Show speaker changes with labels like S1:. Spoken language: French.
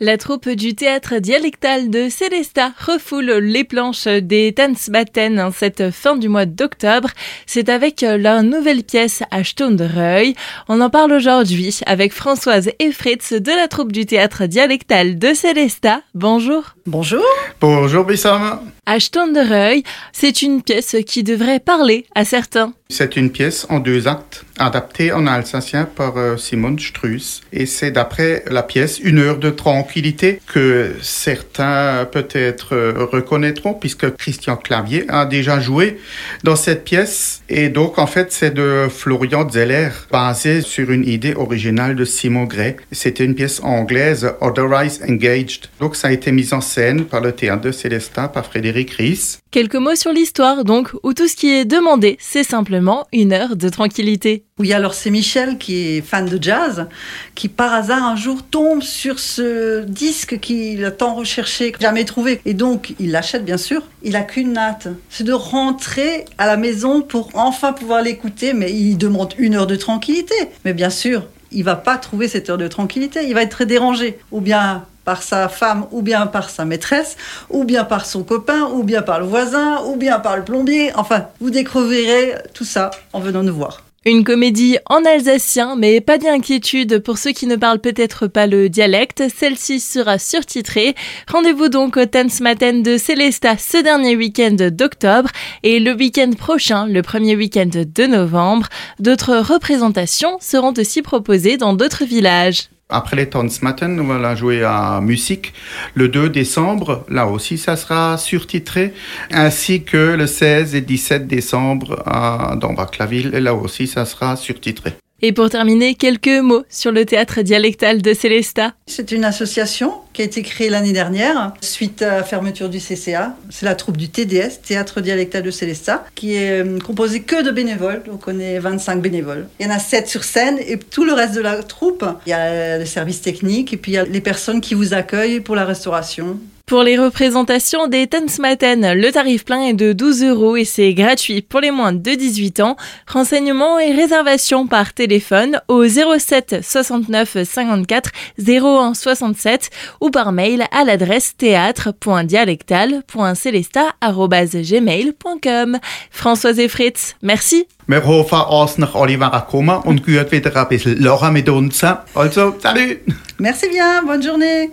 S1: La troupe du théâtre dialectal de Célesta refoule les planches des Tanzbatten cette fin du mois d'octobre. C'est avec leur nouvelle pièce à Reuil. On en parle aujourd'hui avec Françoise et Fritz de la troupe du théâtre dialectal de Célesta. Bonjour.
S2: Bonjour.
S3: Bonjour Bissam.
S1: À Reuil, c'est une pièce qui devrait parler à certains.
S3: C'est une pièce en deux actes, adaptée en alsacien par euh, Simone Struss. Et c'est d'après la pièce Une heure de tranquillité que certains peut-être euh, reconnaîtront puisque Christian Clavier a déjà joué dans cette pièce. Et donc en fait c'est de Florian Zeller, basé sur une idée originale de Simon Gray. C'était une pièce anglaise, Otherwise Engaged. Donc ça a été mis en scène par le théâtre de Célestin par Frédéric Ries.
S1: Quelques mots sur l'histoire donc, où tout ce qui est demandé, c'est simplement une heure de tranquillité.
S2: Oui, alors c'est Michel qui est fan de jazz, qui par hasard un jour tombe sur ce disque qu'il a tant recherché, jamais trouvé. Et donc il l'achète bien sûr. Il a qu'une natte, c'est de rentrer à la maison pour enfin pouvoir l'écouter, mais il demande une heure de tranquillité. Mais bien sûr, il va pas trouver cette heure de tranquillité, il va être très dérangé. Ou bien par sa femme, ou bien par sa maîtresse, ou bien par son copain, ou bien par le voisin, ou bien par le plombier. Enfin, vous découvrirez tout ça en venant nous voir.
S1: Une comédie en alsacien, mais pas d'inquiétude pour ceux qui ne parlent peut-être pas le dialecte. Celle-ci sera surtitrée. Rendez-vous donc au Tanzmatten de Célesta ce dernier week-end d'octobre et le week-end prochain, le premier week-end de novembre. D'autres représentations seront aussi proposées dans d'autres villages.
S3: Après les Tanzmatten, on va jouer à musique le 2 décembre. Là aussi, ça sera surtitré. Ainsi que le 16 et 17 décembre à, dans Baclaville. Et là aussi, ça sera surtitré.
S1: Et pour terminer, quelques mots sur le théâtre dialectal de Célesta.
S2: C'est une association qui a été créée l'année dernière suite à la fermeture du CCA. C'est la troupe du TDS, Théâtre dialectal de Célesta, qui est euh, composée que de bénévoles. Donc on est 25 bénévoles. Il y en a 7 sur scène et tout le reste de la troupe, il y a le service technique et puis il y a les personnes qui vous accueillent pour la restauration.
S1: Pour les représentations des Tanzmatten, le tarif plein est de 12 euros et c'est gratuit pour les moins de 18 ans. Renseignements et réservations par téléphone au 07 69 54 01 67 ou par mail à l'adresse théâtre.dialectal.celesta.gmail.com. Françoise et Fritz, merci.
S3: Wir hoffen, dass nach Oliver kommen und gut wieder ein bisschen lachen mit uns. Also, salut!
S2: Merci bien, bonne journée!